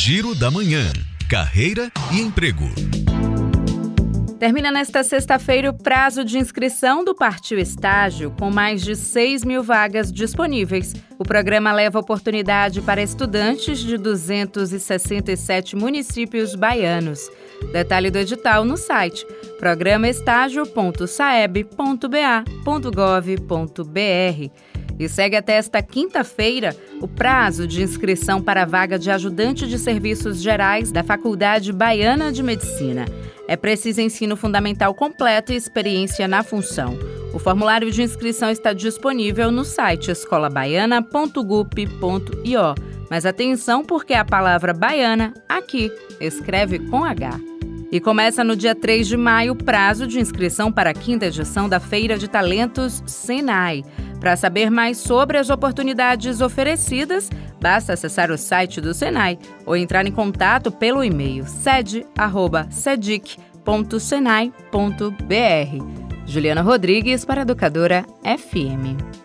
Giro da Manhã. Carreira e emprego. Termina nesta sexta-feira o prazo de inscrição do Partiu Estágio, com mais de 6 mil vagas disponíveis. O programa leva oportunidade para estudantes de 267 municípios baianos. Detalhe do edital no site programaestágio.saeb.ba.gov.br. E segue até esta quinta-feira o prazo de inscrição para a vaga de ajudante de serviços gerais da Faculdade Baiana de Medicina. É preciso ensino fundamental completo e experiência na função. O formulário de inscrição está disponível no site escolabaiana.gup.io. Mas atenção porque a palavra baiana aqui escreve com H. E começa no dia 3 de maio o prazo de inscrição para a quinta edição da Feira de Talentos Senai. Para saber mais sobre as oportunidades oferecidas, basta acessar o site do Senai ou entrar em contato pelo e-mail sede@sedic.senai.br. Juliana Rodrigues para Educadora FM.